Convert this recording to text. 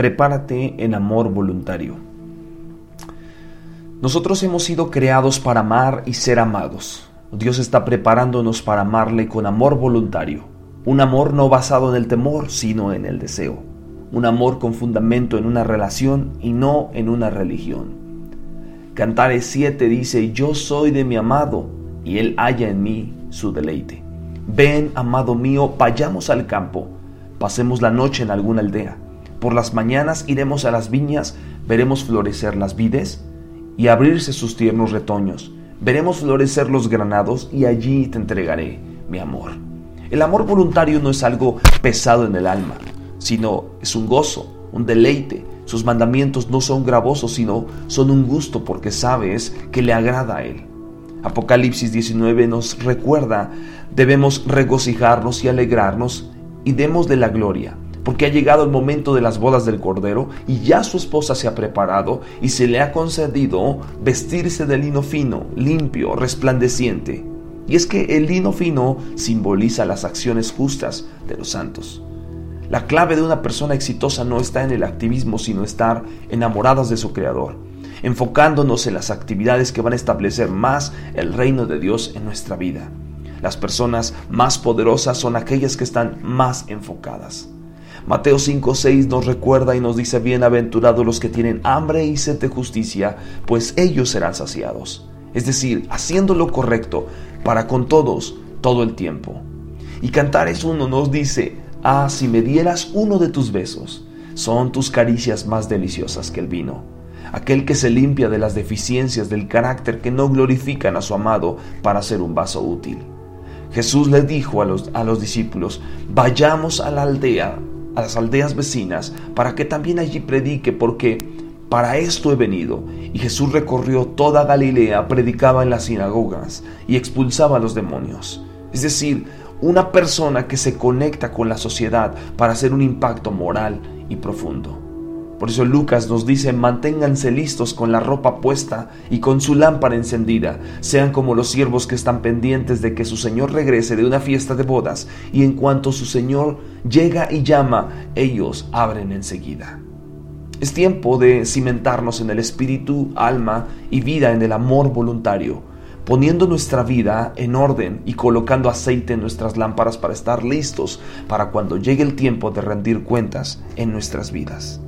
prepárate en amor voluntario. Nosotros hemos sido creados para amar y ser amados. Dios está preparándonos para amarle con amor voluntario. Un amor no basado en el temor, sino en el deseo. Un amor con fundamento en una relación y no en una religión. Cantares 7 dice, yo soy de mi amado y él halla en mí su deleite. Ven, amado mío, vayamos al campo, pasemos la noche en alguna aldea. Por las mañanas iremos a las viñas, veremos florecer las vides y abrirse sus tiernos retoños veremos florecer los granados y allí te entregaré mi amor. El amor voluntario no es algo pesado en el alma, sino es un gozo, un deleite. Sus mandamientos no son gravosos, sino son un gusto porque sabes que le agrada a Él. Apocalipsis 19 nos recuerda, debemos regocijarnos y alegrarnos y demos de la gloria porque ha llegado el momento de las bodas del Cordero y ya su esposa se ha preparado y se le ha concedido vestirse de lino fino, limpio, resplandeciente. Y es que el lino fino simboliza las acciones justas de los santos. La clave de una persona exitosa no está en el activismo, sino estar enamoradas de su Creador, enfocándonos en las actividades que van a establecer más el reino de Dios en nuestra vida. Las personas más poderosas son aquellas que están más enfocadas. Mateo 5:6 nos recuerda y nos dice, bienaventurados los que tienen hambre y sed de justicia, pues ellos serán saciados. Es decir, haciendo lo correcto para con todos todo el tiempo. Y Cantares uno nos dice, ah, si me dieras uno de tus besos, son tus caricias más deliciosas que el vino. Aquel que se limpia de las deficiencias del carácter que no glorifican a su amado para ser un vaso útil. Jesús le dijo a los, a los discípulos, vayamos a la aldea a las aldeas vecinas para que también allí predique, porque para esto he venido. Y Jesús recorrió toda Galilea, predicaba en las sinagogas y expulsaba a los demonios. Es decir, una persona que se conecta con la sociedad para hacer un impacto moral y profundo. Por eso Lucas nos dice, manténganse listos con la ropa puesta y con su lámpara encendida. Sean como los siervos que están pendientes de que su Señor regrese de una fiesta de bodas y en cuanto su Señor llega y llama, ellos abren enseguida. Es tiempo de cimentarnos en el espíritu, alma y vida en el amor voluntario, poniendo nuestra vida en orden y colocando aceite en nuestras lámparas para estar listos para cuando llegue el tiempo de rendir cuentas en nuestras vidas.